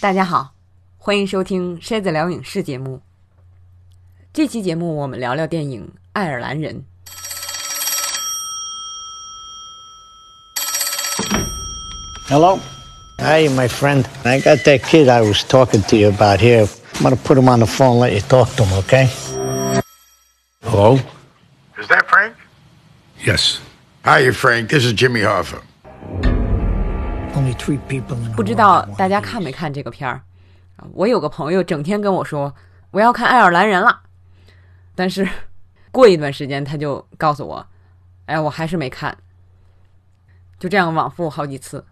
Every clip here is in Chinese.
大家好，欢迎收听《筛子聊影视》节目。这期节目我们聊聊电影《爱尔兰人》。 Hello? Hey, my friend. I got that kid I was talking to you about here. I'm gonna put him on the phone and let you talk to him, okay? Hello? Is that Frank? Yes. Hi, Frank. This is Jimmy Hoffa. 不知道大家看没看这个片儿？我有个朋友整天跟我说我要看《爱尔兰人》了，但是过一段时间他就告诉我，哎，我还是没看。就这样往复好几次，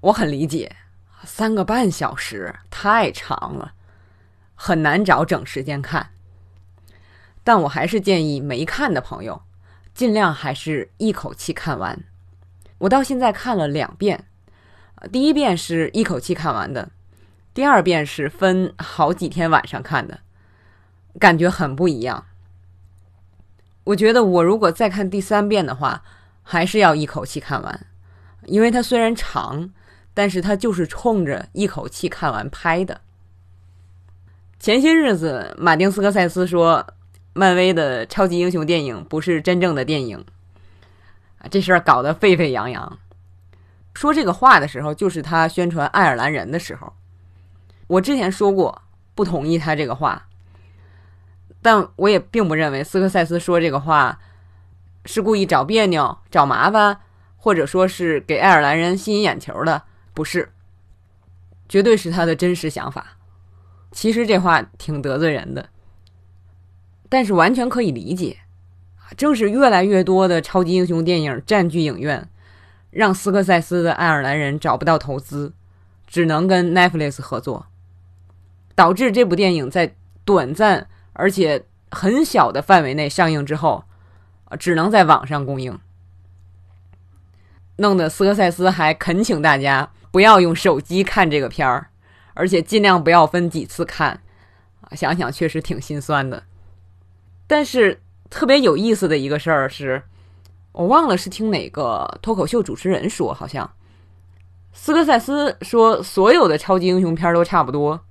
我很理解，三个半小时太长了，很难找整时间看。但我还是建议没看的朋友，尽量还是一口气看完。我到现在看了两遍，第一遍是一口气看完的，第二遍是分好几天晚上看的，感觉很不一样。我觉得我如果再看第三遍的话，还是要一口气看完，因为它虽然长，但是它就是冲着一口气看完拍的。前些日子，马丁斯科塞斯说，漫威的超级英雄电影不是真正的电影，这事儿搞得沸沸扬扬。说这个话的时候，就是他宣传《爱尔兰人》的时候。我之前说过不同意他这个话，但我也并不认为斯科塞斯说这个话是故意找别扭、找麻烦，或者说是给爱尔兰人吸引眼球的，不是，绝对是他的真实想法。其实这话挺得罪人的，但是完全可以理解。正是越来越多的超级英雄电影占据影院，让斯科塞斯的《爱尔兰人》找不到投资，只能跟 Netflix 合作，导致这部电影在短暂而且很小的范围内上映之后，只能在网上公映，弄得斯科塞斯还恳请大家不要用手机看这个片儿，而且尽量不要分几次看。想想确实挺心酸的。但是特别有意思的一个事儿是，我忘了是听哪个脱口秀主持人说，好像斯科塞斯说所有的超级英雄片都差不多，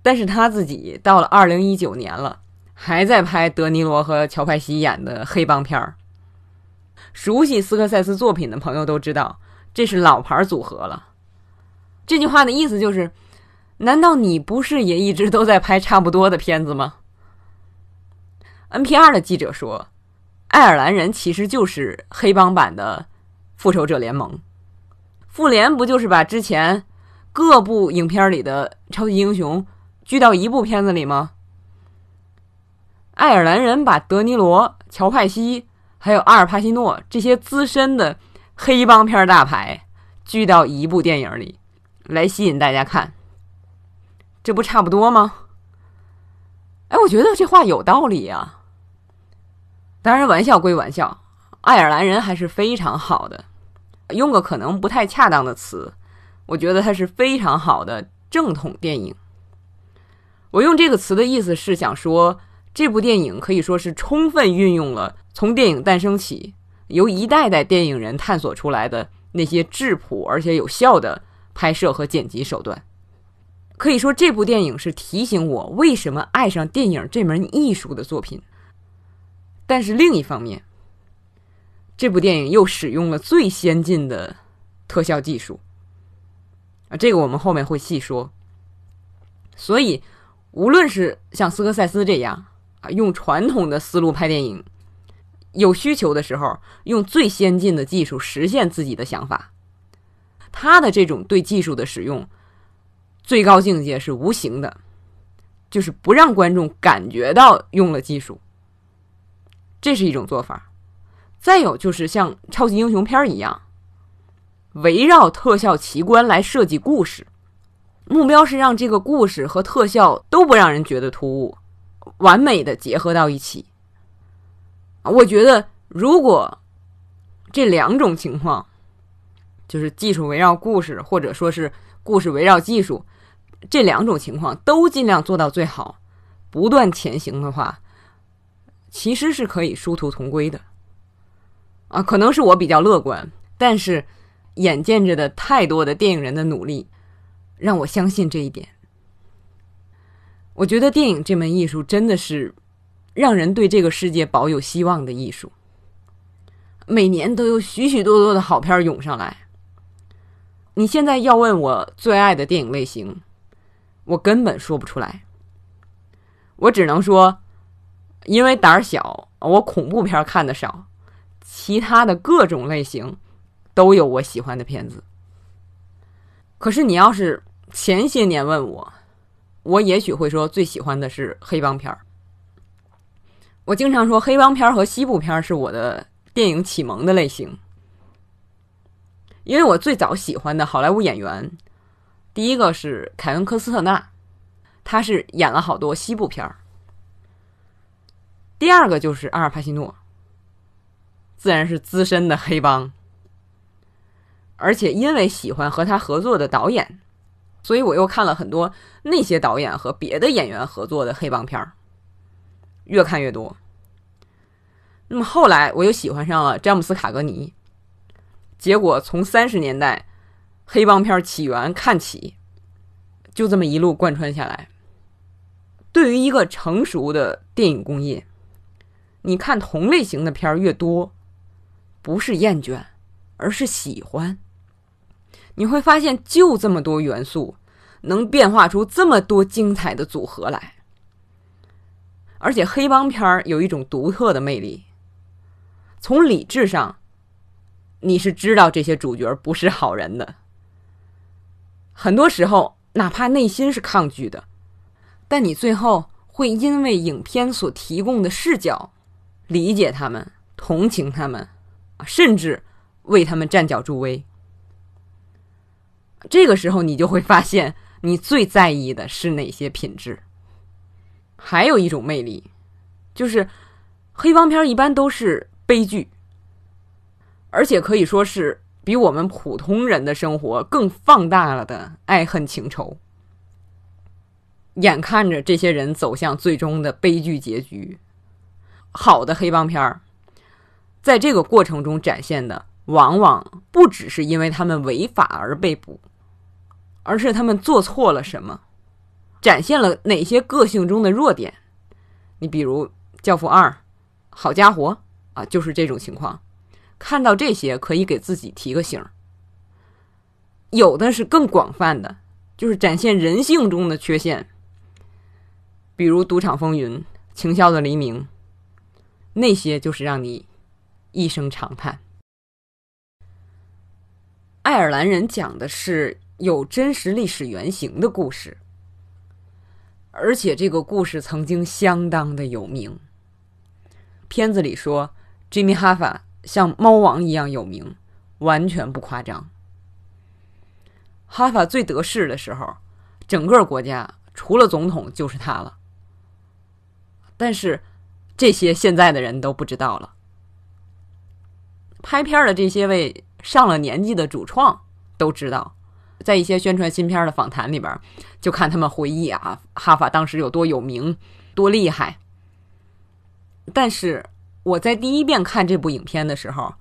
但是他自己到了二零一九年了，还在拍德尼罗和乔派西演的黑帮片儿。熟悉斯科塞斯作品的朋友都知道，这是老牌组合了。这句话的意思就是，难道你不是也一直都在拍差不多的片子吗？NPR 的记者说，《爱尔兰人》其实就是黑帮版的《复仇者联盟》。复联不就是把之前各部影片里的超级英雄聚到一部片子里吗？爱尔兰人把德尼罗、乔派西还有阿尔帕西诺这些资深的黑帮片大牌聚到一部电影里，来吸引大家看，这不差不多吗？哎，我觉得这话有道理呀、当然，玩笑归玩笑，爱尔兰人还是非常好的。用个可能不太恰当的词，我觉得它是非常好的正统电影。我用这个词的意思是想说，这部电影可以说是充分运用了从电影诞生起，由一代代电影人探索出来的那些质朴而且有效的拍摄和剪辑手段。可以说，这部电影是提醒我为什么爱上电影这门艺术的作品。但是另一方面，这部电影又使用了最先进的特效技术啊，这个我们后面会细说。所以，无论是像斯科塞斯这样啊，用传统的思路拍电影，有需求的时候用最先进的技术实现自己的想法，他的这种对技术的使用，最高境界是无形的，就是不让观众感觉到用了技术，这是一种做法。再有就是像超级英雄片一样，围绕特效奇观来设计故事，目标是让这个故事和特效都不让人觉得突兀，完美的结合到一起。我觉得，如果这两种情况，就是技术围绕故事，或者说是故事围绕技术，这两种情况都尽量做到最好，不断前行的话，其实是可以殊途同归的。啊，可能是我比较乐观，但是眼见着的太多的电影人的努力，让我相信这一点。我觉得电影这门艺术真的是让人对这个世界保有希望的艺术。每年都有许许多多的好片涌上来。你现在要问我最爱的电影类型，我根本说不出来。我只能说，因为胆儿小，我恐怖片看的少，其他的各种类型都有我喜欢的片子。可是你要是前些年问我，我也许会说最喜欢的是黑帮片儿。我经常说黑帮片和西部片是我的电影启蒙的类型，因为我最早喜欢的好莱坞演员，第一个是凯文科斯特纳，他是演了好多西部片儿；第二个就是阿尔帕西诺，自然是资深的黑帮。而且因为喜欢和他合作的导演，所以我又看了很多那些导演和别的演员合作的黑帮片儿，越看越多。那么后来我又喜欢上了詹姆斯卡格尼，结果从三十年代黑帮片起源看起，就这么一路贯穿下来。对于一个成熟的电影工业，你看同类型的片儿越多，不是厌倦，而是喜欢。你会发现，就这么多元素，能变化出这么多精彩的组合来。而且黑帮片儿有一种独特的魅力。从理智上，你是知道这些主角不是好人的。很多时候，哪怕内心是抗拒的，但你最后会因为影片所提供的视角，理解他们，同情他们，甚至为他们站脚助威。这个时候，你就会发现，你最在意的是哪些品质。还有一种魅力，就是黑帮片一般都是悲剧，而且可以说是比我们普通人的生活更放大了的爱恨情仇。眼看着这些人走向最终的悲剧结局，好的黑帮片儿，在这个过程中展现的，往往不只是因为他们违法而被捕。而是他们做错了什么，展现了哪些个性中的弱点？你比如《教父二》，好家伙啊，就是这种情况。看到这些，可以给自己提个醒。有的是更广泛的，就是展现人性中的缺陷，比如《赌场风云》《情笑的黎明》，那些就是让你一声长叹。爱尔兰人讲的是。有真实历史原型的故事，而且这个故事曾经相当的有名。片子里说，Jimmy Hoffa 像猫王一样有名，完全不夸张。哈法最得势的时候，整个国家除了总统就是他了。但是这些现在的人都不知道了。拍片的这些位上了年纪的主创都知道。在一些宣传新片的访谈里边，就看他们回忆啊，哈法当时有多有名、多厉害。但是我在第一遍看这部影片的时候，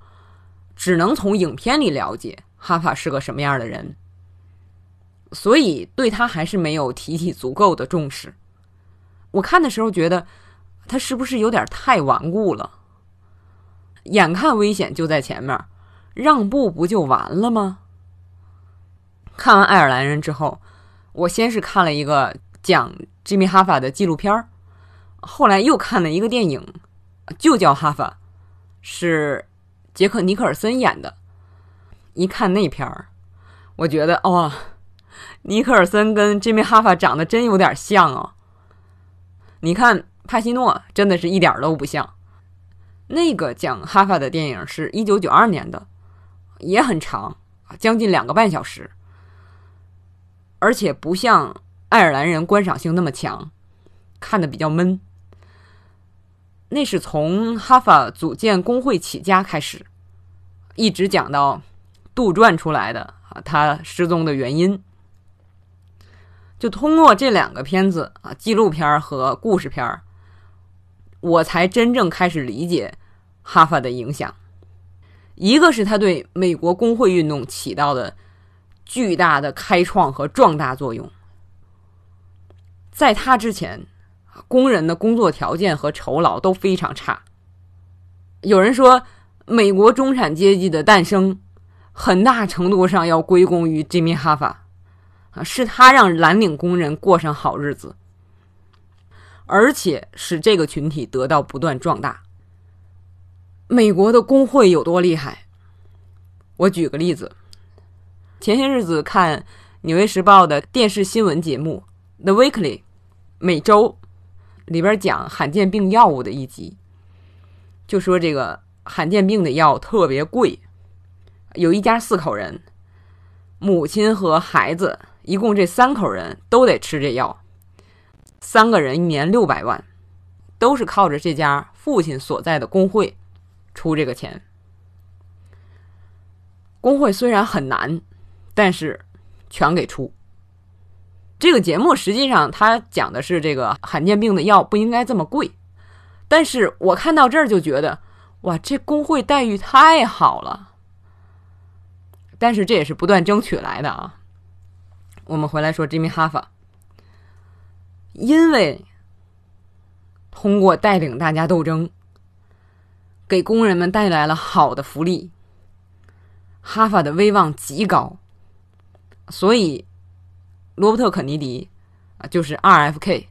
只能从影片里了解哈法是个什么样的人，所以对他还是没有提起足够的重视。我看的时候觉得他是不是有点太顽固了？眼看危险就在前面，让步不就完了吗？看完《爱尔兰人》之后，我先是看了一个讲吉米·哈法的纪录片，后来又看了一个电影，就叫《哈法》，是杰克·尼克尔森演的。一看那片儿，我觉得哦，尼克尔森跟吉米·哈法长得真有点像哦。你看帕西诺真的是一点都不像。那个讲哈法的电影是一九九二年的，也很长，将近两个半小时。而且不像爱尔兰人观赏性那么强，看的比较闷。那是从哈法组建工会起家开始，一直讲到杜撰出来的啊，他失踪的原因。就通过这两个片子啊，纪录片和故事片儿我才真正开始理解哈法的影响。一个是他对美国工会运动起到的。巨大的开创和壮大作用。在他之前，工人的工作条件和酬劳都非常差。有人说，美国中产阶级的诞生，很大程度上要归功于 Jimmy 哈法，啊，是他让蓝领工人过上好日子，而且使这个群体得到不断壮大。美国的工会有多厉害？我举个例子，前些日子看《纽约时报》的电视新闻节目《The Weekly》。每周里边讲罕见病药物的一集，就说这个罕见病的药特别贵。有一家四口人，母亲和孩子一共这三口人都得吃这药，三个人一年六百万，都是靠着这家父亲所在的工会出这个钱。工会虽然很难，但是全给出。这个节目实际上，它讲的是这个罕见病的药不应该这么贵，但是我看到这儿就觉得，哇，这工会待遇太好了。但是这也是不断争取来的啊。我们回来说，Jimmy 哈法，因为通过带领大家斗争，给工人们带来了好的福利，哈法的威望极高，所以。罗伯特·肯尼迪啊，就是 RFK，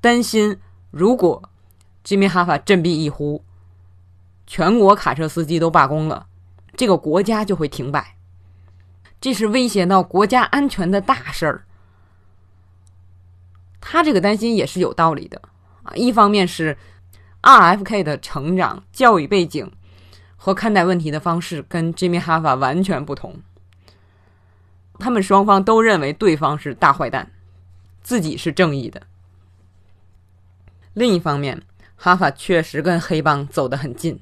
担心如果吉米·哈法振臂一呼，全国卡车司机都罢工了，这个国家就会停摆，这是威胁到国家安全的大事儿。他这个担心也是有道理的啊，一方面是 RFK 的成长、教育背景和看待问题的方式跟吉米·哈法完全不同。他们双方都认为对方是大坏蛋，自己是正义的。另一方面，哈法确实跟黑帮走得很近。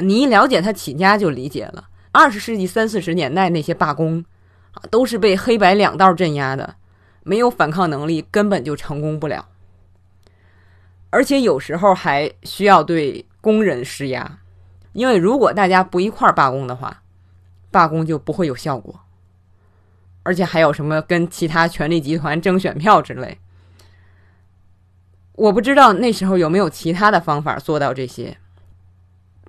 你一了解他起家就理解了。二十世纪三四十年代那些罢工，啊，都是被黑白两道镇压的，没有反抗能力根本就成功不了。而且有时候还需要对工人施压，因为如果大家不一块儿罢工的话，罢工就不会有效果。而且还有什么跟其他权力集团争选票之类？我不知道那时候有没有其他的方法做到这些。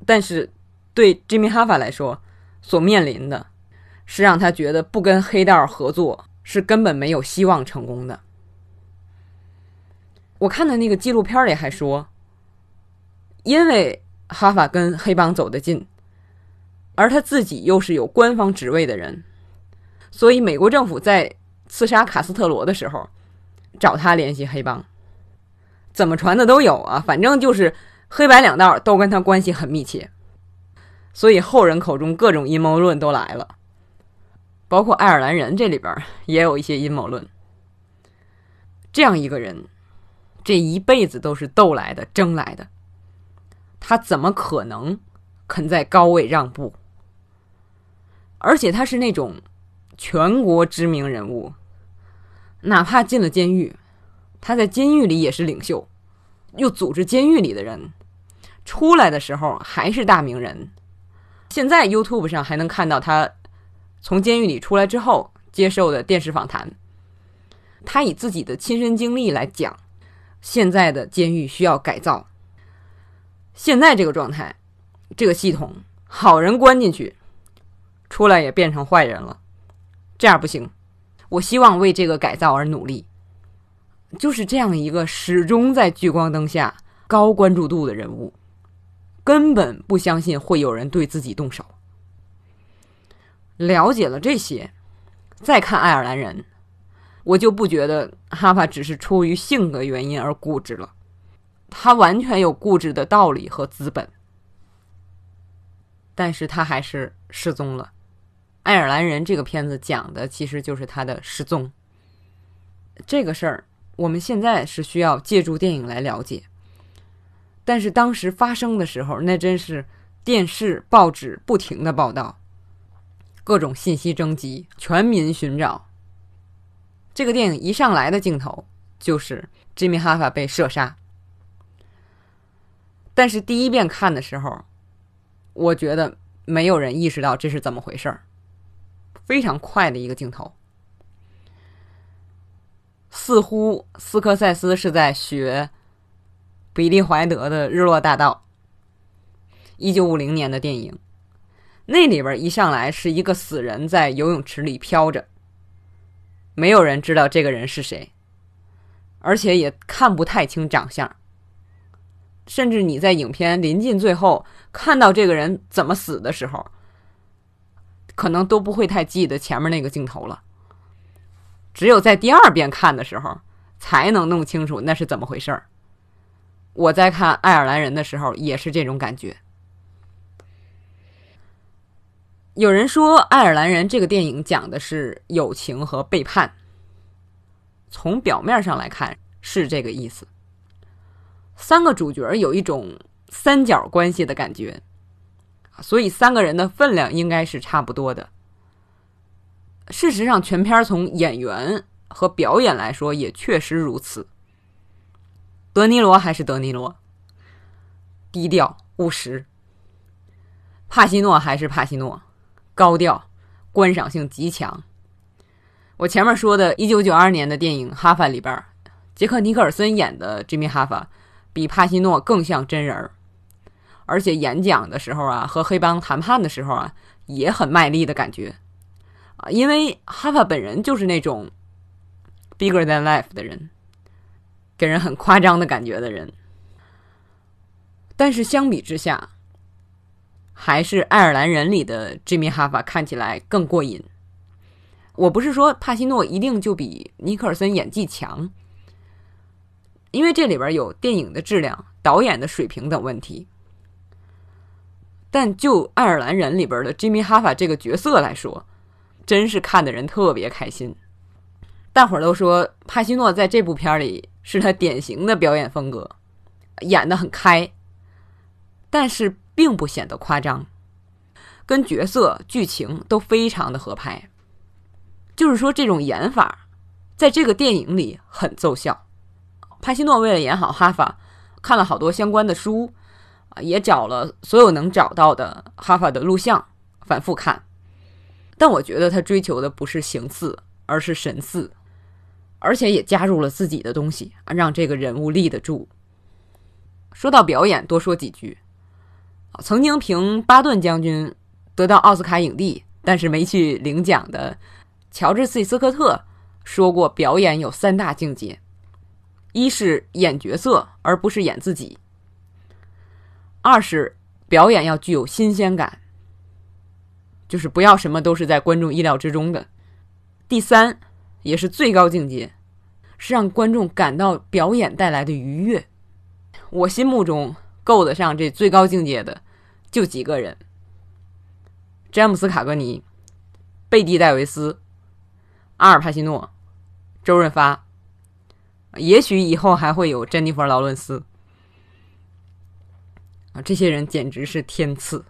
但是对 Jimmy 哈法来说，所面临的是让他觉得不跟黑道合作是根本没有希望成功的。我看的那个纪录片里还说，因为哈法跟黑帮走得近，而他自己又是有官方职位的人。所以，美国政府在刺杀卡斯特罗的时候，找他联系黑帮，怎么传的都有啊。反正就是黑白两道都跟他关系很密切，所以后人口中各种阴谋论都来了，包括爱尔兰人这里边也有一些阴谋论。这样一个人，这一辈子都是斗来的、争来的，他怎么可能肯在高位让步？而且他是那种。全国知名人物，哪怕进了监狱，他在监狱里也是领袖，又组织监狱里的人，出来的时候还是大名人。现在 YouTube 上还能看到他从监狱里出来之后接受的电视访谈，他以自己的亲身经历来讲，现在的监狱需要改造。现在这个状态，这个系统，好人关进去，出来也变成坏人了。这样不行，我希望为这个改造而努力。就是这样一个始终在聚光灯下、高关注度的人物，根本不相信会有人对自己动手。了解了这些，再看爱尔兰人，我就不觉得哈法只是出于性格原因而固执了，他完全有固执的道理和资本，但是他还是失踪了。爱尔兰人这个片子讲的其实就是他的失踪。这个事儿我们现在是需要借助电影来了解，但是当时发生的时候，那真是电视、报纸不停的报道，各种信息征集，全民寻找。这个电影一上来的镜头就是吉米·哈法被射杀，但是第一遍看的时候，我觉得没有人意识到这是怎么回事儿。非常快的一个镜头，似乎斯科塞斯是在学比利怀德的《日落大道》，一九五零年的电影。那里边一上来是一个死人在游泳池里飘着，没有人知道这个人是谁，而且也看不太清长相。甚至你在影片临近最后看到这个人怎么死的时候，可能都不会太记得前面那个镜头了。只有在第二遍看的时候，才能弄清楚那是怎么回事儿。我在看《爱尔兰人》的时候也是这种感觉。有人说，《爱尔兰人》这个电影讲的是友情和背叛。从表面上来看是这个意思。三个主角有一种三角关系的感觉，所以三个人的分量应该是差不多的。事实上，全片从演员和表演来说也确实如此。德尼罗还是德尼罗，低调务实；帕西诺还是帕西诺。高调，观赏性极强。我前面说的1992年的电影《哈法》里边，杰克尼克尔森演的吉米·哈法比帕西诺更像真人，而且演讲的时候啊，和黑帮谈判的时候啊，也很卖力的感觉啊。因为哈法本人就是那种 bigger than life 的人，给人很夸张的感觉的人。但是相比之下，还是爱尔兰人里的 Jimmy 哈法看起来更过瘾。我不是说帕西诺一定就比尼克尔森演技强，因为这里边有电影的质量、导演的水平等问题。但就爱尔兰人里边的 Jimmy 哈法这个角色来说，真是看的人特别开心。大伙儿都说帕西诺在这部片里是他典型的表演风格，演的很开，但是。并不显得夸张，跟角色、剧情都非常的合拍。就是说，这种演法在这个电影里很奏效。帕西诺为了演好哈法，看了好多相关的书，也找了所有能找到的哈法的录像，反复看。但我觉得他追求的不是形似，而是神似，而且也加入了自己的东西，让这个人物立得住。说到表演，多说几句。曾经凭巴顿将军得到奥斯卡影帝，但是没去领奖的乔治 ·C· 斯科特说过：“表演有三大境界，一是演角色而不是演自己；二是表演要具有新鲜感，就是不要什么都是在观众意料之中的；第三，也是最高境界，是让观众感到表演带来的愉悦。我心目中。”够得上这最高境界的，就几个人：詹姆斯·卡格尼、贝蒂·戴维斯、阿尔·帕西诺、周润发，也许以后还会有珍妮弗·劳伦斯。啊，这些人简直是天赐。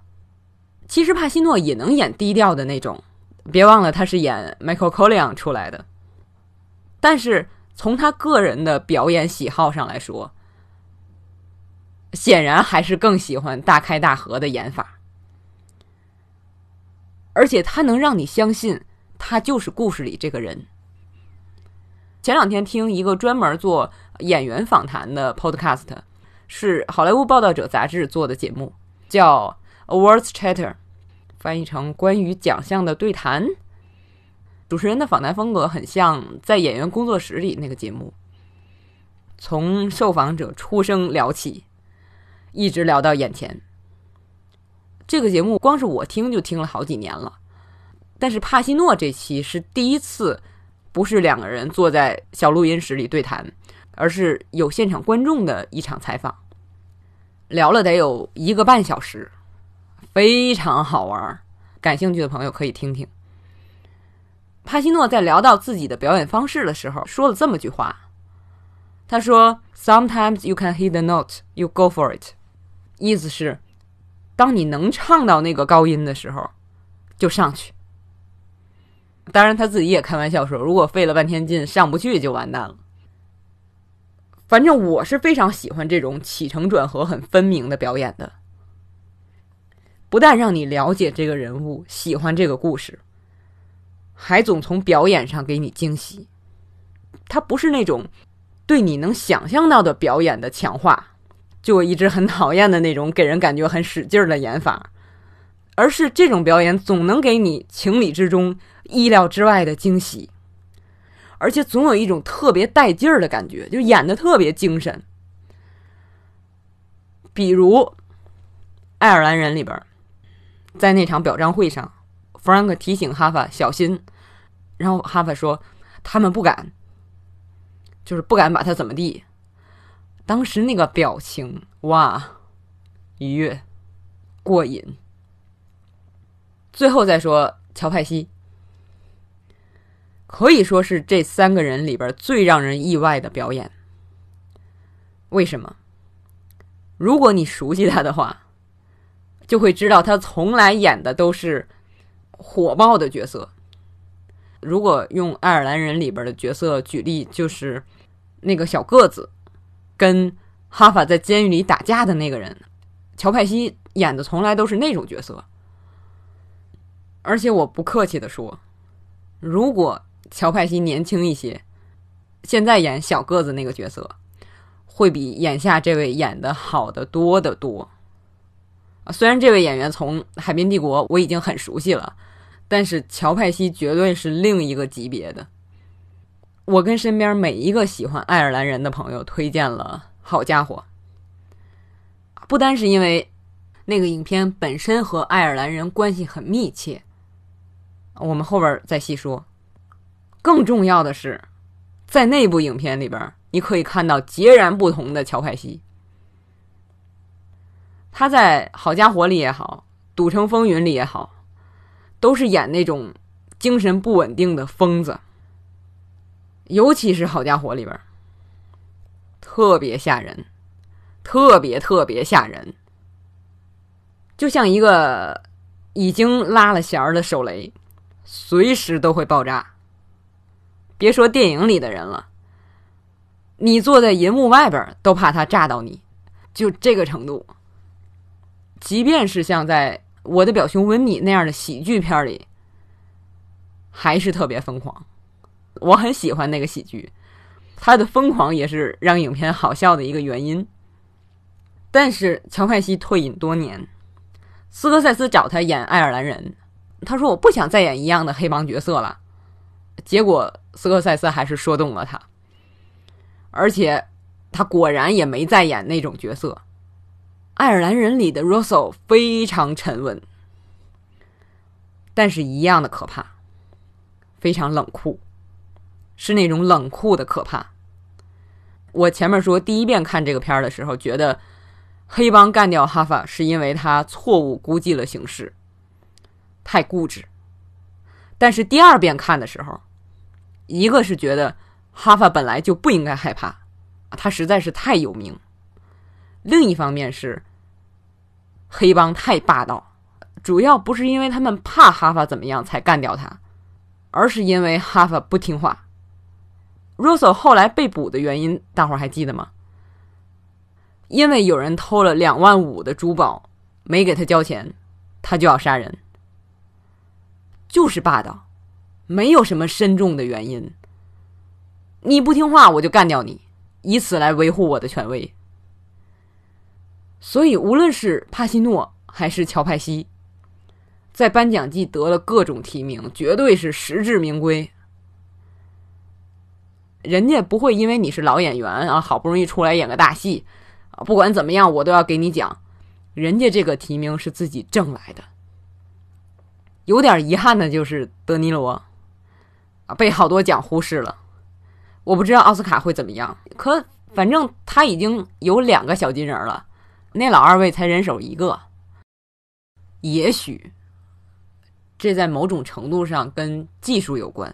其实帕西诺也能演低调的那种，别忘了他是演 Michael Corleone 出来的。但是从他个人的表演喜好上来说，显然还是更喜欢大开大合的演法，而且他能让你相信他就是故事里这个人。前两天听一个专门做演员访谈的 podcast，是《好莱坞报道者》杂志做的节目，叫 Awards Chatter，翻译成关于奖项的对谈。主持人的访谈风格很像在演员工作室里那个节目，从受访者出生聊起。一直聊到眼前。这个节目光是我听就听了好几年了，但是帕西诺这期是第一次，不是两个人坐在小录音室里对谈，而是有现场观众的一场采访，聊了得有一个半小时，非常好玩。感兴趣的朋友可以听听。帕西诺在聊到自己的表演方式的时候，说了这么句话，他说：“Sometimes you can hit the note, you go for it。”意思是，当你能唱到那个高音的时候，就上去。当然，他自己也开玩笑说，如果费了半天劲上不去，就完蛋了。反正我是非常喜欢这种起承转合很分明的表演的，不但让你了解这个人物，喜欢这个故事，还总从表演上给你惊喜。他不是那种对你能想象到的表演的强化，就我一直很讨厌的那种给人感觉很使劲儿的演法，而是这种表演总能给你情理之中、意料之外的惊喜，而且总有一种特别带劲儿的感觉，就演的特别精神。比如《爱尔兰人》里边，在那场表彰会上，Frank 提醒哈法小心，然后哈法说他们不敢。就是不敢把他怎么地。当时那个表情，哇，愉悦，过瘾。最后再说乔派西，可以说是这三个人里边最让人意外的表演。为什么？如果你熟悉他的话，就会知道他从来演的都是火爆的角色。如果用爱尔兰人里边的角色举例，就是那个小个子跟哈法在监狱里打架的那个人，乔派西演的从来都是那种角色。而且我不客气的说，如果乔派西年轻一些，现在演小个子那个角色，会比眼下这位演的好的多得多。啊，虽然这位演员从《海滨帝国》我已经很熟悉了。但是乔派西绝对是另一个级别的。我跟身边每一个喜欢爱尔兰人的朋友推荐了，好家伙，不单是因为那个影片本身和爱尔兰人关系很密切，我们后边再细说。更重要的是，在那部影片里边，你可以看到截然不同的乔派西。他在《好家伙》里也好，《赌城风云》里也好。都是演那种精神不稳定的疯子，尤其是好家伙里边，特别吓人，特别特别吓人，就像一个已经拉了弦儿的手雷，随时都会爆炸。别说电影里的人了，你坐在银幕外边都怕他炸到你，就这个程度。即便是像在。我的表兄温米那样的喜剧片里，还是特别疯狂。我很喜欢那个喜剧，他的疯狂也是让影片好笑的一个原因。但是乔派西退隐多年，斯科塞斯找他演爱尔兰人，他说我不想再演一样的黑帮角色了。结果斯科塞斯还是说动了他，而且他果然也没再演那种角色。爱尔兰人里的 Russell 非常沉稳，但是一样的可怕，非常冷酷，是那种冷酷的可怕。我前面说第一遍看这个片儿的时候，觉得黑帮干掉哈法是因为他错误估计了形势，太固执。但是第二遍看的时候，一个是觉得哈法本来就不应该害怕，他实在是太有名。另一方面是，黑帮太霸道，主要不是因为他们怕哈法怎么样才干掉他，而是因为哈法不听话。Russell 后来被捕的原因，大伙儿还记得吗？因为有人偷了两万五的珠宝，没给他交钱，他就要杀人，就是霸道，没有什么深重的原因。你不听话，我就干掉你，以此来维护我的权威。所以，无论是帕西诺还是乔派西，在颁奖季得了各种提名，绝对是实至名归。人家不会因为你是老演员啊，好不容易出来演个大戏啊，不管怎么样，我都要给你奖。人家这个提名是自己挣来的。有点遗憾的就是德尼罗啊，被好多奖忽视了。我不知道奥斯卡会怎么样，可反正他已经有两个小金人了。那老二位才人手一个，也许这在某种程度上跟技术有关。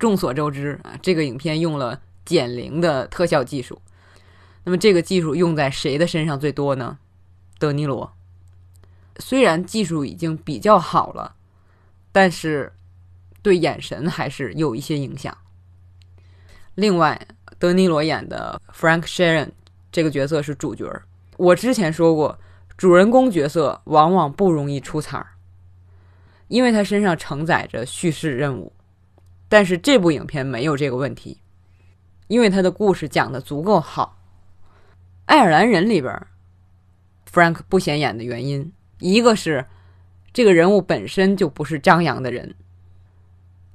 众所周知啊，这个影片用了减龄的特效技术。那么这个技术用在谁的身上最多呢？德尼罗。虽然技术已经比较好了，但是对眼神还是有一些影响。另外，德尼罗演的 Frank Sheeran。这个角色是主角。我之前说过，主人公角色往往不容易出彩儿。因为他身上承载着叙事任务。但是这部影片没有这个问题，因为他的故事讲的足够好。爱尔兰人里边，Frank 不显眼的原因，一个是这个人物本身就不是张扬的人，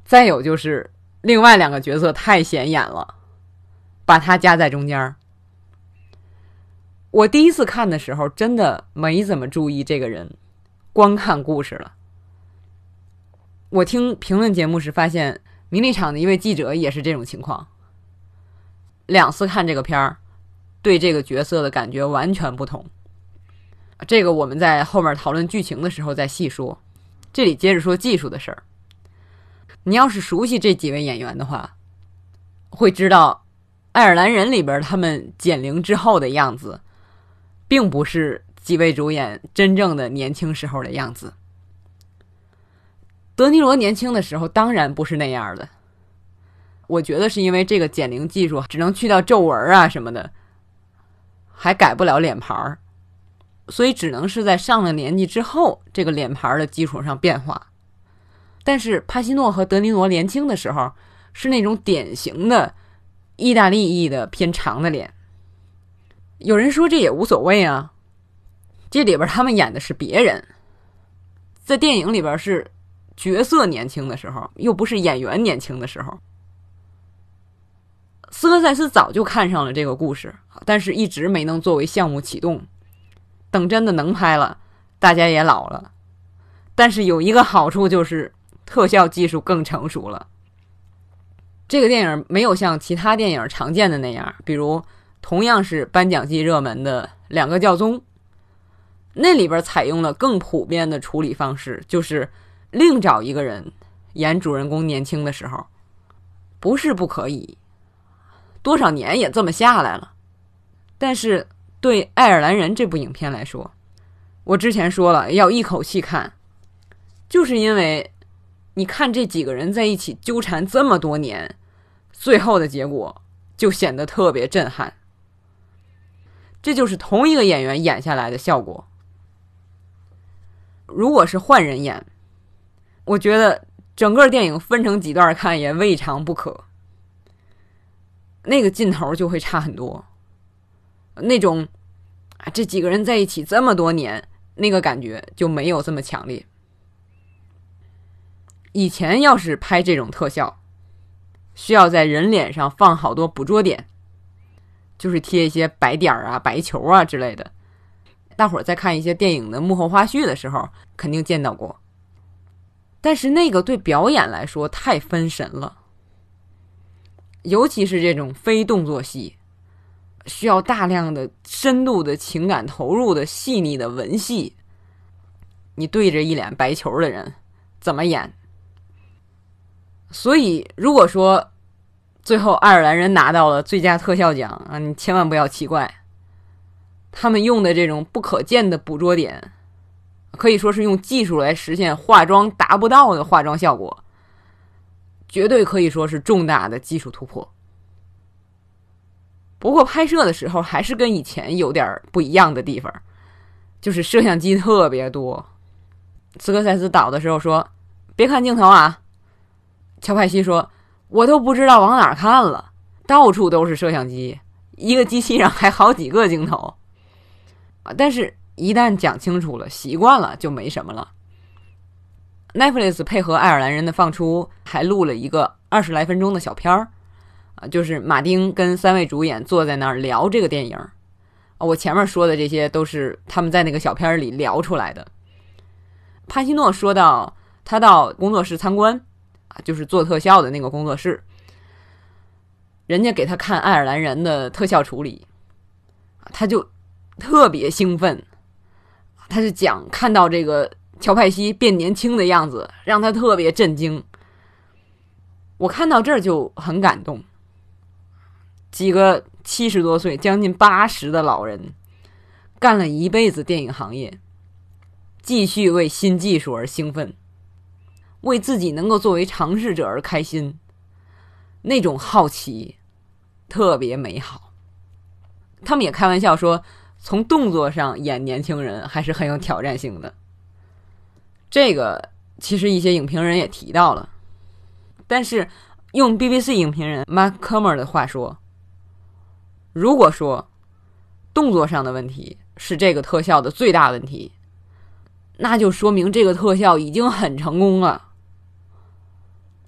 再有就是另外两个角色太显眼了，把他夹在中间。我第一次看的时候，真的没怎么注意这个人，光看故事了。我听评论节目时发现。名利场的一位记者也是这种情况。两次看这个片儿，对这个角色的感觉完全不同。这个我们在后面讨论剧情的时候再细说。这里接着说技术的事儿。你要是熟悉这几位演员的话，会知道《爱尔兰人》里边他们减龄之后的样子，并不是几位主演真正的年轻时候的样子。德尼罗年轻的时候当然不是那样的，我觉得是因为这个减龄技术只能去掉皱纹啊什么的，还改不了脸盘儿，所以只能是在上了年纪之后这个脸盘的基础上变化。但是帕西诺和德尼罗年轻的时候是那种典型的意大利裔的偏长的脸。有人说这也无所谓啊，这里边他们演的是别人，在电影里边是。角色年轻的时候，又不是演员年轻的时候。斯科塞斯早就看上了这个故事，但是一直没能作为项目启动。等真的能拍了，大家也老了。但是有一个好处就是特效技术更成熟了。这个电影没有像其他电影常见的那样，比如同样是颁奖季热门的《两个教宗》，那里边采用了更普遍的处理方式，就是。另找一个人演主人公年轻的时候，不是不可以。多少年也这么下来了。但是对《爱尔兰人》这部影片来说，我之前说了要一口气看，就是因为你看这几个人在一起纠缠这么多年，最后的结果就显得特别震撼。这就是同一个演员演下来的效果。如果是换人演，我觉得整个电影分成几段看也未尝不可，那个劲头就会差很多。那种啊，这几个人在一起这么多年，那个感觉就没有这么强烈。以前要是拍这种特效，需要在人脸上放好多捕捉点，就是贴一些白点儿啊、白球啊之类的。大伙儿在看一些电影的幕后花絮的时候，肯定见到过。但是那个对表演来说太分神了，尤其是这种非动作戏，需要大量的深度的情感投入的细腻的文戏，你对着一脸白球的人怎么演？所以如果说最后爱尔兰人拿到了最佳特效奖啊，你千万不要奇怪，他们用的这种不可见的捕捉点。可以说是用技术来实现化妆达不到的化妆效果，绝对可以说是重大的技术突破。不过拍摄的时候还是跟以前有点不一样的地方，就是摄像机特别多。斯科塞斯导的时候说：“别看镜头啊。”乔派西说：“我都不知道往哪看了，到处都是摄像机，一个机器上还好几个镜头啊。”但是。一旦讲清楚了，习惯了就没什么了。Netflix 配合爱尔兰人的放出，还录了一个二十来分钟的小片儿，啊，就是马丁跟三位主演坐在那儿聊这个电影。啊我前面说的这些都是他们在那个小片里聊出来的。帕西诺说到，他到工作室参观，啊，就是做特效的那个工作室，人家给他看爱尔兰人的特效处理，他就特别兴奋。他是讲看到这个乔派西变年轻的样子，让他特别震惊。我看到这儿就很感动。几个七十多岁、将近八十的老人，干了一辈子电影行业，继续为新技术而兴奋，为自己能够作为尝试者而开心，那种好奇特别美好。他们也开玩笑说。从动作上演年轻人还是很有挑战性的。这个其实一些影评人也提到了，但是用 BBC 影评人 Mark Comer 的话说，如果说动作上的问题是这个特效的最大问题，那就说明这个特效已经很成功了。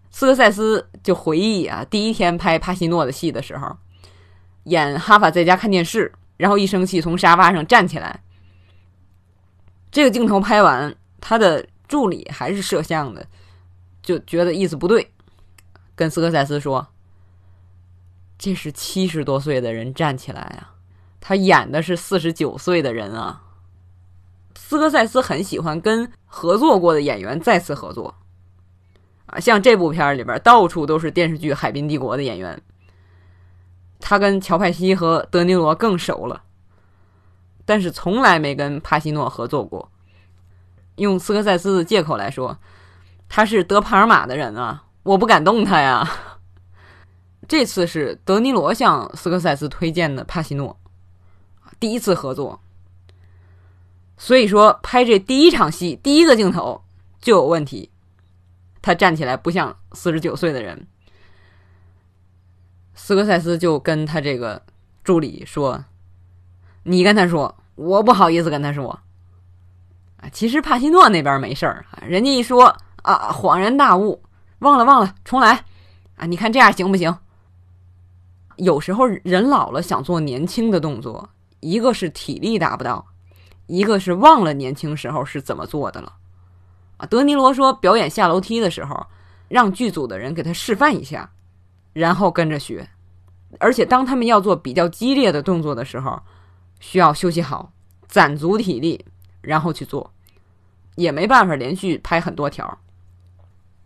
斯科塞斯就回忆啊，第一天拍帕西诺的戏的时候，演哈法在家看电视，然后一生气从沙发上站起来。这个镜头拍完，他的助理还是摄像的，就觉得意思不对，跟斯科塞斯说：“这是七十多岁的人站起来啊，他演的是四十九岁的人啊。”斯科塞斯很喜欢跟合作过的演员再次合作。啊，像这部片里边到处都是电视剧《海滨帝国》的演员，他跟乔派西和德尼罗更熟了，但是从来没跟帕西诺合作过。用斯科塞斯的借口来说，他是德帕尔玛的人啊，我不敢动他呀。这次是德尼罗向斯科塞斯推荐的帕西诺，第一次合作，所以说拍这第一场戏第一个镜头就有问题。他站起来不像四十九岁的人，斯科塞斯就跟他这个助理说：“你跟他说，我不好意思跟他说。”啊，其实帕西诺那边没事儿，人家一说啊，恍然大悟，忘了忘了，重来啊！你看这样行不行？有时候人老了想做年轻的动作，一个是体力达不到，一个是忘了年轻时候是怎么做的了。啊，德尼罗说，表演下楼梯的时候，让剧组的人给他示范一下，然后跟着学。而且，当他们要做比较激烈的动作的时候，需要休息好，攒足体力，然后去做，也没办法连续拍很多条。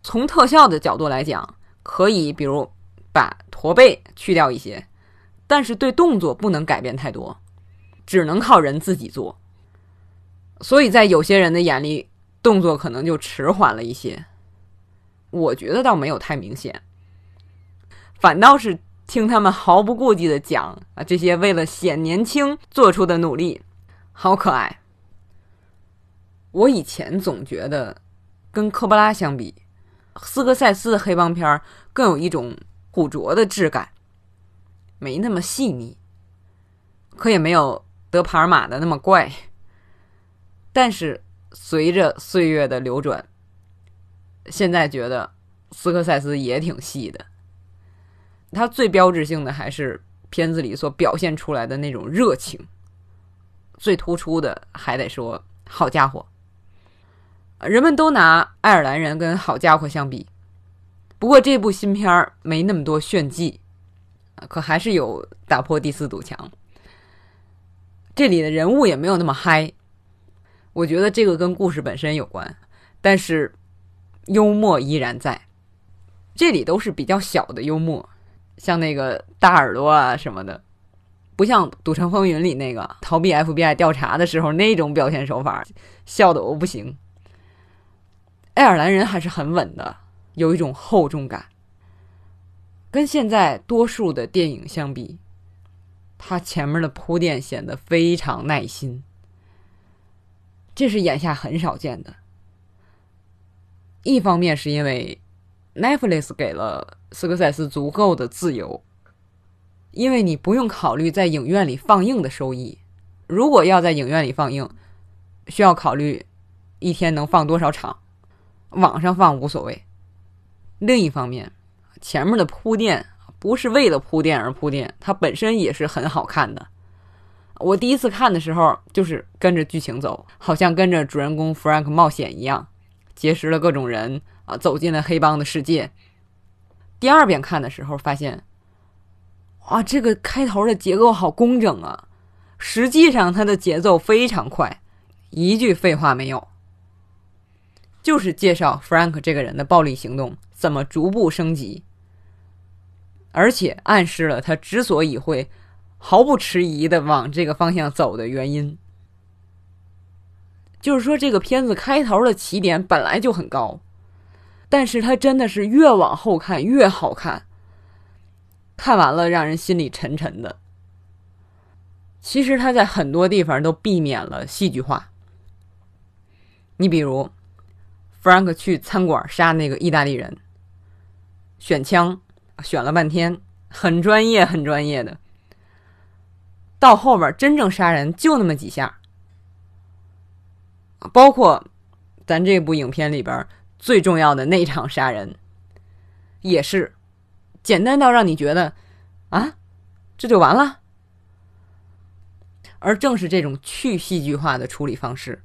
从特效的角度来讲，可以比如把驼背去掉一些，但是对动作不能改变太多，只能靠人自己做。所以在有些人的眼里，动作可能就迟缓了一些，我觉得倒没有太明显，反倒是听他们毫不顾忌的讲啊，这些为了显年轻做出的努力，好可爱。我以前总觉得，跟科波拉相比，斯科塞斯的黑帮片更有一种古拙的质感，没那么细腻，可也没有德帕尔玛的那么怪，但是。随着岁月的流转，现在觉得斯科塞斯也挺细的。他最标志性的还是片子里所表现出来的那种热情。最突出的还得说，好家伙！人们都拿爱尔兰人跟好家伙相比，不过这部新片儿没那么多炫技，可还是有打破第四堵墙。这里的人物也没有那么嗨。我觉得这个跟故事本身有关，但是幽默依然在。这里都是比较小的幽默，像那个大耳朵啊什么的，不像《赌城风云》里那个逃避 FBI 调查的时候那种表现手法，笑的我不行。爱尔兰人还是很稳的，有一种厚重感。跟现在多数的电影相比，它前面的铺垫显得非常耐心。这是眼下很少见的。一方面是因为 Netflix 给了斯科塞斯足够的自由，因为你不用考虑在影院里放映的收益。如果要在影院里放映，需要考虑一天能放多少场，网上放无所谓。另一方面，前面的铺垫不是为了铺垫而铺垫，它本身也是很好看的。我第一次看的时候，就是跟着剧情走，好像跟着主人公 Frank 冒险一样，结识了各种人走进了黑帮的世界。第二遍看的时候，发现，哇，这个开头的结构好工整啊！实际上，它的节奏非常快，一句废话没有，就是介绍 Frank 这个人的暴力行动怎么逐步升级，而且暗示了他之所以会。毫不迟疑的往这个方向走的原因，就是说这个片子开头的起点本来就很高，但是它真的是越往后看越好看，看完了让人心里沉沉的。其实他在很多地方都避免了戏剧化，你比如弗兰克去餐馆杀那个意大利人，选枪选了半天，很专业，很专业的。到后边真正杀人就那么几下，包括咱这部影片里边最重要的那场杀人，也是简单到让你觉得啊，这就完了。而正是这种去戏剧化的处理方式，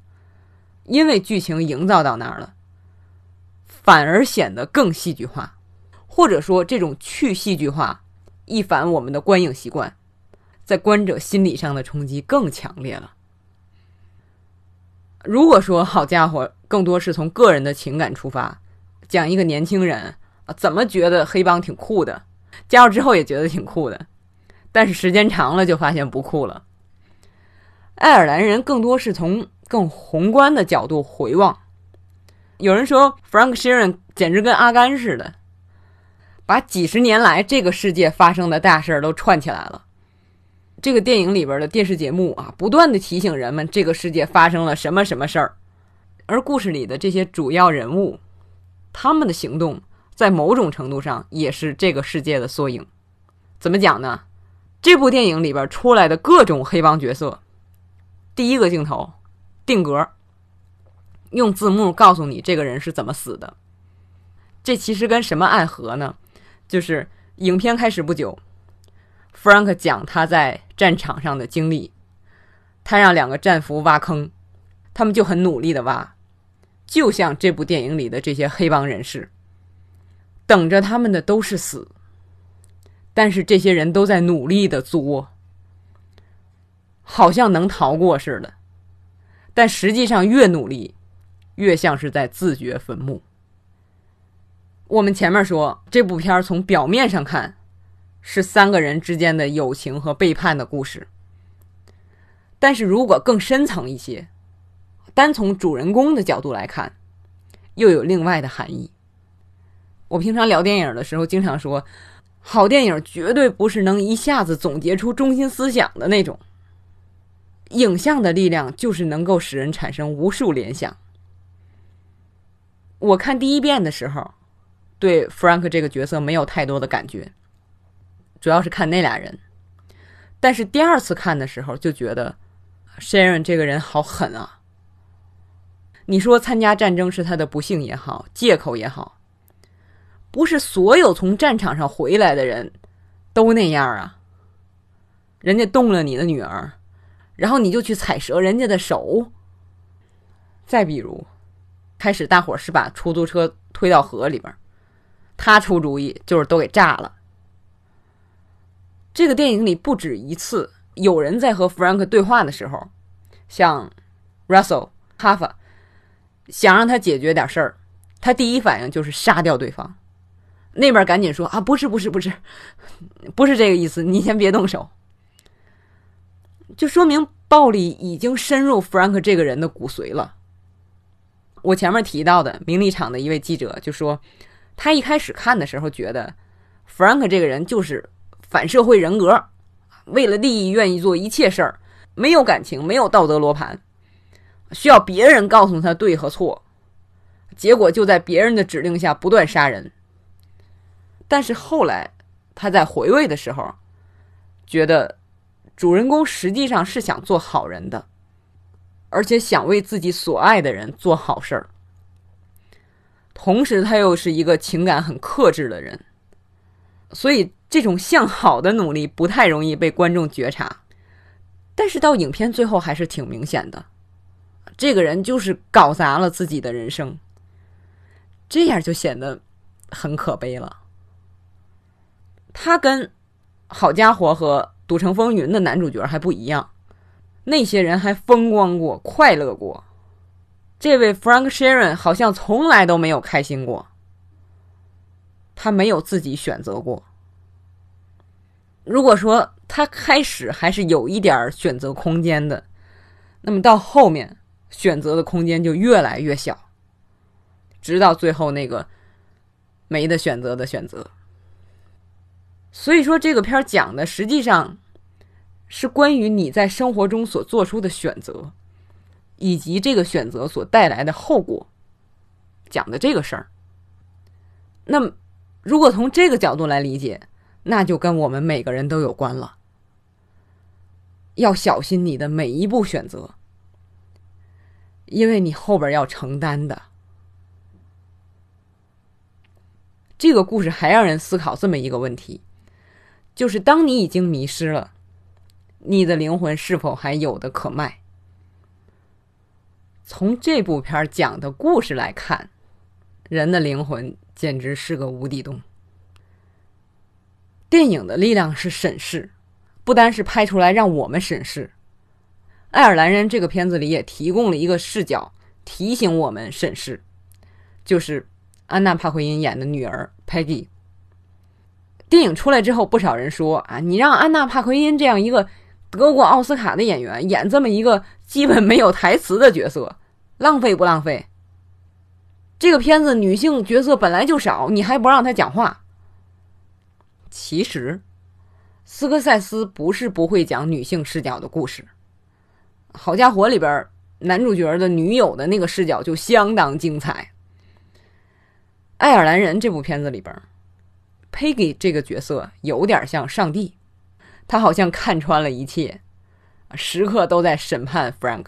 因为剧情营造到那儿了，反而显得更戏剧化，或者说这种去戏剧化一反我们的观影习惯。在观者心理上的冲击更强烈了。如果说好家伙，更多是从个人的情感出发，讲一个年轻人啊怎么觉得黑帮挺酷的，加入之后也觉得挺酷的，但是时间长了就发现不酷了。爱尔兰人更多是从更宏观的角度回望。有人说，Frank Sheeran 简直跟阿甘似的，把几十年来这个世界发生的大事儿都串起来了。这个电影里边的电视节目啊，不断的提醒人们这个世界发生了什么什么事儿，而故事里的这些主要人物，他们的行动在某种程度上也是这个世界的缩影。怎么讲呢？这部电影里边出来的各种黑帮角色，第一个镜头定格，用字幕告诉你这个人是怎么死的。这其实跟什么暗合呢？就是影片开始不久。Frank 讲他在战场上的经历，他让两个战俘挖坑，他们就很努力的挖，就像这部电影里的这些黑帮人士，等着他们的都是死，但是这些人都在努力的作，好像能逃过似的，但实际上越努力，越像是在自掘坟墓。我们前面说这部片从表面上看。是三个人之间的友情和背叛的故事，但是如果更深层一些，单从主人公的角度来看，又有另外的含义。我平常聊电影的时候，经常说，好电影绝对不是能一下子总结出中心思想的那种，影像的力量就是能够使人产生无数联想。我看第一遍的时候，对 Frank 这个角色没有太多的感觉。主要是看那俩人，但是第二次看的时候就觉得，Sharon 这个人好狠啊！你说参加战争是他的不幸也好，借口也好，不是所有从战场上回来的人都那样啊。人家动了你的女儿，然后你就去踩折人家的手。再比如，开始大伙是把出租车推到河里边，他出主意就是都给炸了。这个电影里不止一次有人在和 Frank 对话的时候，像 Russell、哈法想让他解决点事儿，他第一反应就是杀掉对方。那边赶紧说啊，不是不是不是，不是这个意思，你先别动手。就说明暴力已经深入 Frank 这个人的骨髓了。我前面提到的名利场的一位记者就说，他一开始看的时候觉得 Frank 这个人就是。反社会人格，为了利益愿意做一切事儿，没有感情，没有道德罗盘，需要别人告诉他对和错，结果就在别人的指令下不断杀人。但是后来他在回味的时候，觉得主人公实际上是想做好人的，而且想为自己所爱的人做好事儿，同时他又是一个情感很克制的人，所以。这种向好的努力不太容易被观众觉察，但是到影片最后还是挺明显的。这个人就是搞砸了自己的人生，这样就显得很可悲了。他跟《好家伙》和《赌城风云》的男主角还不一样，那些人还风光过、快乐过，这位 Frank Sharon 好像从来都没有开心过，他没有自己选择过。如果说他开始还是有一点选择空间的，那么到后面选择的空间就越来越小，直到最后那个没得选择的选择。所以说，这个片讲的实际上是关于你在生活中所做出的选择，以及这个选择所带来的后果。讲的这个事儿。那么，如果从这个角度来理解，那就跟我们每个人都有关了。要小心你的每一步选择，因为你后边要承担的。这个故事还让人思考这么一个问题，就是当你已经迷失了，你的灵魂是否还有的可卖？从这部片讲的故事来看，人的灵魂简直是个无底洞。电影的力量是审视。不单是拍出来让我们审视，《爱尔兰人》这个片子里也提供了一个视角，提醒我们审视，就是安娜·帕奎因演的女儿 Peggy。电影出来之后，不少人说啊，你让安娜·帕奎因这样一个得过奥斯卡的演员演这么一个基本没有台词的角色，浪费不浪费？这个片子女性角色本来就少，你还不让她讲话？其实。斯科塞斯不是不会讲女性视角的故事，《好家伙》里边男主角的女友的那个视角就相当精彩。《爱尔兰人》这部片子里边，Peggy 这个角色有点像上帝，他好像看穿了一切，时刻都在审判 Frank，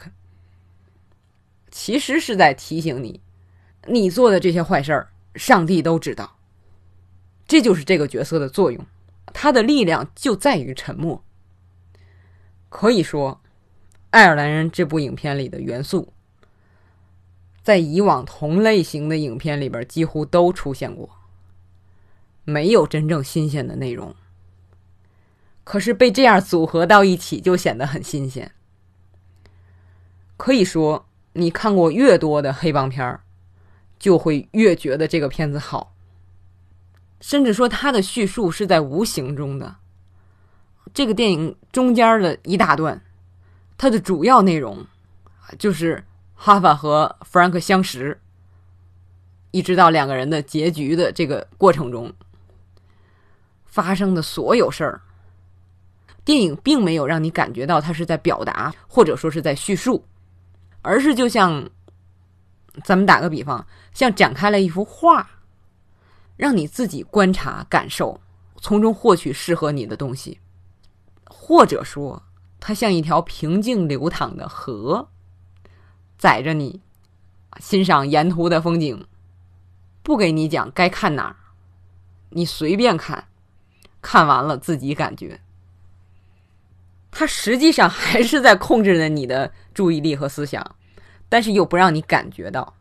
其实是在提醒你，你做的这些坏事儿，上帝都知道。这就是这个角色的作用。他的力量就在于沉默。可以说，《爱尔兰人》这部影片里的元素，在以往同类型的影片里边几乎都出现过，没有真正新鲜的内容。可是被这样组合到一起，就显得很新鲜。可以说，你看过越多的黑帮片儿，就会越觉得这个片子好。甚至说，他的叙述是在无形中的。这个电影中间的一大段，它的主要内容就是哈法和弗兰克相识，一直到两个人的结局的这个过程中发生的所有事儿。电影并没有让你感觉到他是在表达，或者说是在叙述，而是就像咱们打个比方，像展开了一幅画。让你自己观察、感受，从中获取适合你的东西，或者说，它像一条平静流淌的河，载着你欣赏沿途的风景，不给你讲该看哪儿，你随便看，看完了自己感觉。它实际上还是在控制着你的注意力和思想，但是又不让你感觉到。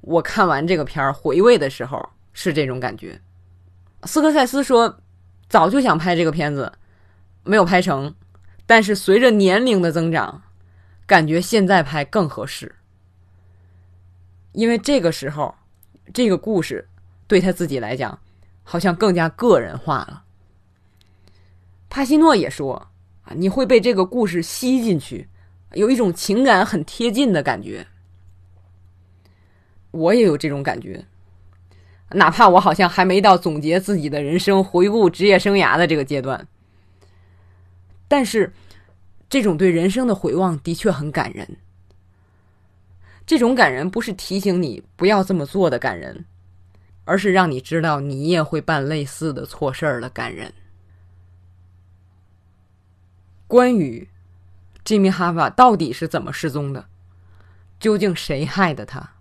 我看完这个片儿回味的时候。是这种感觉。斯科塞斯说：“早就想拍这个片子，没有拍成。但是随着年龄的增长，感觉现在拍更合适。因为这个时候，这个故事对他自己来讲，好像更加个人化了。”帕西诺也说：“啊，你会被这个故事吸进去，有一种情感很贴近的感觉。”我也有这种感觉。哪怕我好像还没到总结自己的人生、回顾职业生涯的这个阶段，但是这种对人生的回望的确很感人。这种感人不是提醒你不要这么做的感人，而是让你知道你也会办类似的错事儿的感人。关于 Jimmy Hava 到底是怎么失踪的，究竟谁害的他？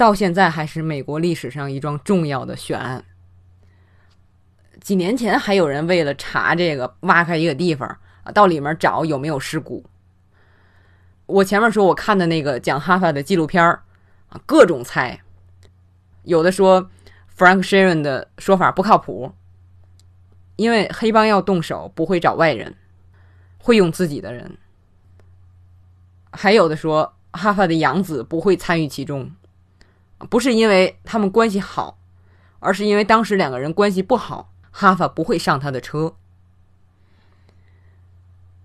到现在还是美国历史上一桩重要的悬案。几年前还有人为了查这个，挖开一个地方啊，到里面找有没有尸骨。我前面说我看的那个讲哈佛的纪录片儿啊，各种猜，有的说 Frank Sharon 的说法不靠谱，因为黑帮要动手不会找外人，会用自己的人。还有的说哈佛的养子不会参与其中。不是因为他们关系好，而是因为当时两个人关系不好，哈法不会上他的车。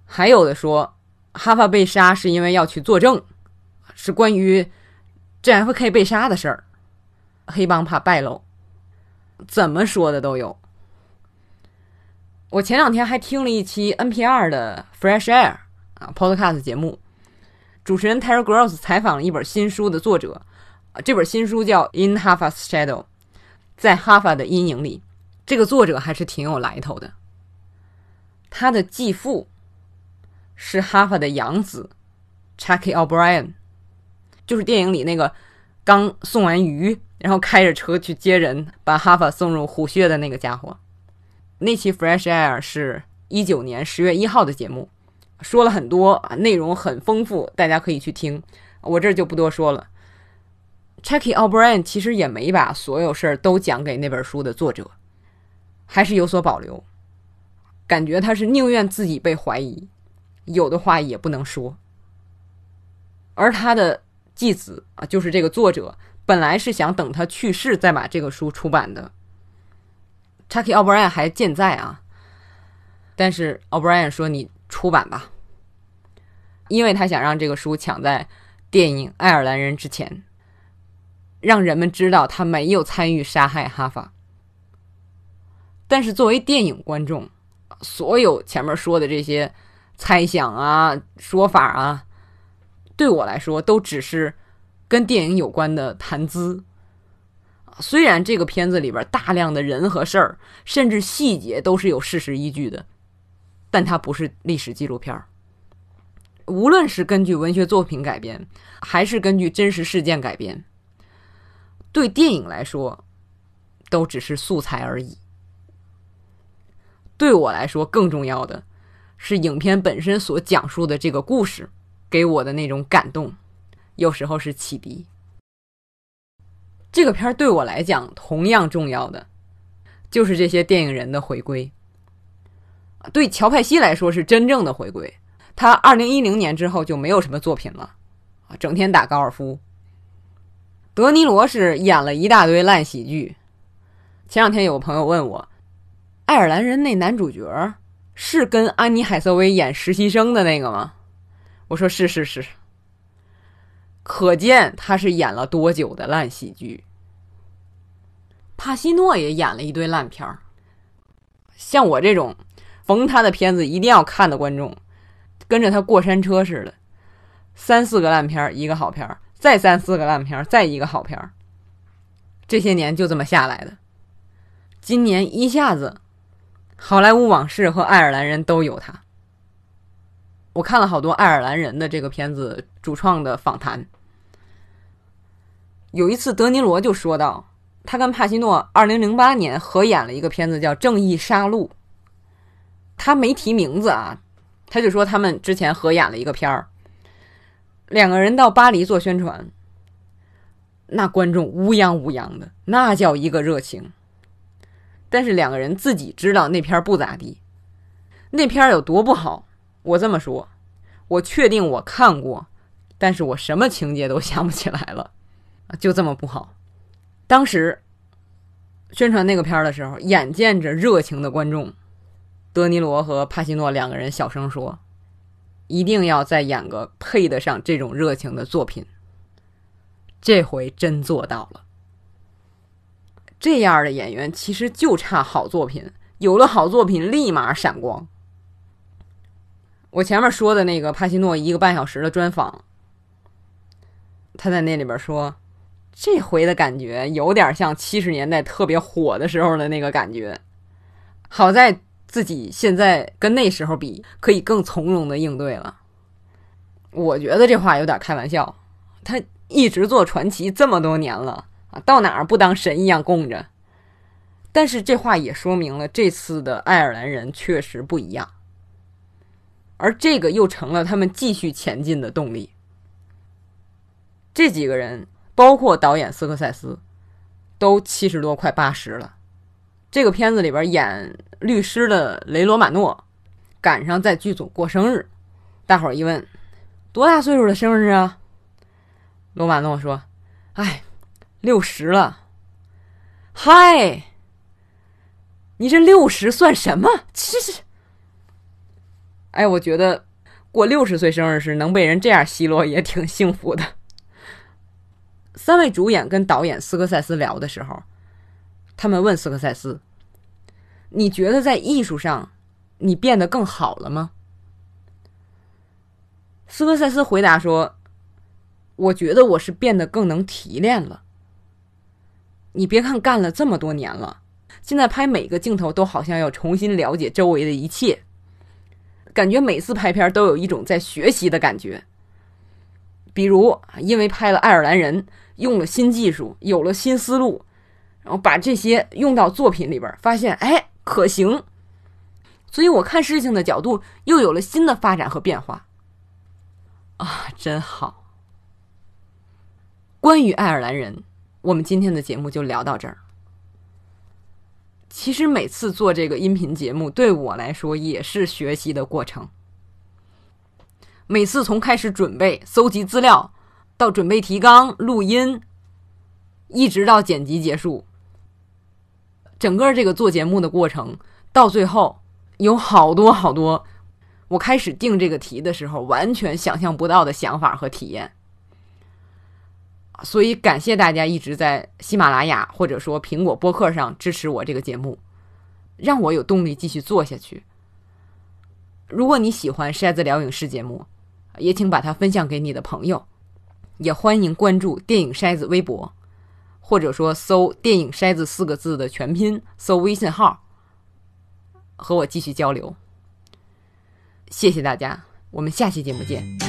还有的说，哈法被杀是因为要去作证，是关于 JFK 被杀的事儿，黑帮怕败露，怎么说的都有。我前两天还听了一期 NPR 的 Fresh Air 啊 Podcast 节目，主持人 Terry Gross 采访了一本新书的作者。这本新书叫《In Hoffa's Shadow》，在哈法的阴影里。这个作者还是挺有来头的。他的继父是哈法的养子 Chucky O'Brien，就是电影里那个刚送完鱼，然后开着车去接人，把哈法送入虎穴的那个家伙。那期 Fresh Air 是一九年十月一号的节目，说了很多啊，内容很丰富，大家可以去听。我这就不多说了。Chucky O'Brien 其实也没把所有事儿都讲给那本书的作者。还是有所保留，感觉他是宁愿自己被怀疑，有的话也不能说。而他的继子啊，就是这个作者，本来是想等他去世再把这个书出版的。Chucky O'Brien 还健在啊，但是 O'Brien 说：“你出版吧，因为他想让这个书抢在电影《爱尔兰人》之前，让人们知道他没有参与杀害哈法。”但是作为电影观众，所有前面说的这些猜想啊、说法啊，对我来说都只是跟电影有关的谈资。虽然这个片子里边大量的人和事儿，甚至细节都是有事实依据的，但它不是历史纪录片。无论是根据文学作品改编，还是根据真实事件改编，对电影来说，都只是素材而已。对我来说，更重要的是影片本身所讲述的这个故事给我的那种感动，有时候是启迪。这个片儿对我来讲同样重要的，就是这些电影人的回归。对乔派西来说是真正的回归，他二零一零年之后就没有什么作品了，啊，整天打高尔夫。德尼罗是演了一大堆烂喜剧。前两天有个朋友问我。爱尔兰人那男主角是跟安妮海瑟薇演实习生的那个吗？我说是是是。可见他是演了多久的烂喜剧。帕西诺也演了一堆烂片儿。像我这种逢他的片子一定要看的观众，跟着他过山车似的，三四个烂片儿，一个好片儿，再三四个烂片儿，再一个好片儿。这些年就这么下来的。今年一下子。好莱坞往事和爱尔兰人都有他。我看了好多爱尔兰人的这个片子主创的访谈。有一次，德尼罗就说到，他跟帕西诺二零零八年合演了一个片子，叫《正义杀戮》。他没提名字啊，他就说他们之前合演了一个片儿。两个人到巴黎做宣传，那观众乌泱乌泱的，那叫一个热情。但是两个人自己知道那片不咋地，那片有多不好。我这么说，我确定我看过，但是我什么情节都想不起来了，就这么不好。当时宣传那个片的时候，眼见着热情的观众，德尼罗和帕西诺两个人小声说：“一定要再演个配得上这种热情的作品。”这回真做到了。这样的演员其实就差好作品，有了好作品立马闪光。我前面说的那个帕西诺一个半小时的专访，他在那里边说，这回的感觉有点像七十年代特别火的时候的那个感觉。好在自己现在跟那时候比，可以更从容的应对了。我觉得这话有点开玩笑，他一直做传奇这么多年了啊。到哪儿不当神一样供着？但是这话也说明了这次的爱尔兰人确实不一样，而这个又成了他们继续前进的动力。这几个人，包括导演斯科塞斯，都七十多快八十了。这个片子里边演律师的雷罗马诺，赶上在剧组过生日，大伙一问，多大岁数的生日啊？罗马诺说：“哎。”六十了，嗨！你这六十算什么？其实，哎，我觉得过六十岁生日时能被人这样奚落也挺幸福的。三位主演跟导演斯科塞斯聊的时候，他们问斯科塞斯：“你觉得在艺术上你变得更好了吗？”斯科塞斯回答说：“我觉得我是变得更能提炼了。你别看干了这么多年了，现在拍每个镜头都好像要重新了解周围的一切，感觉每次拍片都有一种在学习的感觉。比如，因为拍了爱尔兰人，用了新技术，有了新思路，然后把这些用到作品里边，发现哎可行，所以我看事情的角度又有了新的发展和变化。啊，真好！关于爱尔兰人。我们今天的节目就聊到这儿。其实每次做这个音频节目，对我来说也是学习的过程。每次从开始准备、搜集资料，到准备提纲、录音，一直到剪辑结束，整个这个做节目的过程，到最后有好多好多，我开始定这个题的时候完全想象不到的想法和体验。所以，感谢大家一直在喜马拉雅或者说苹果播客上支持我这个节目，让我有动力继续做下去。如果你喜欢《筛子聊影视》节目，也请把它分享给你的朋友，也欢迎关注“电影筛子”微博，或者说搜“电影筛子”四个字的全拼，搜微信号，和我继续交流。谢谢大家，我们下期节目见。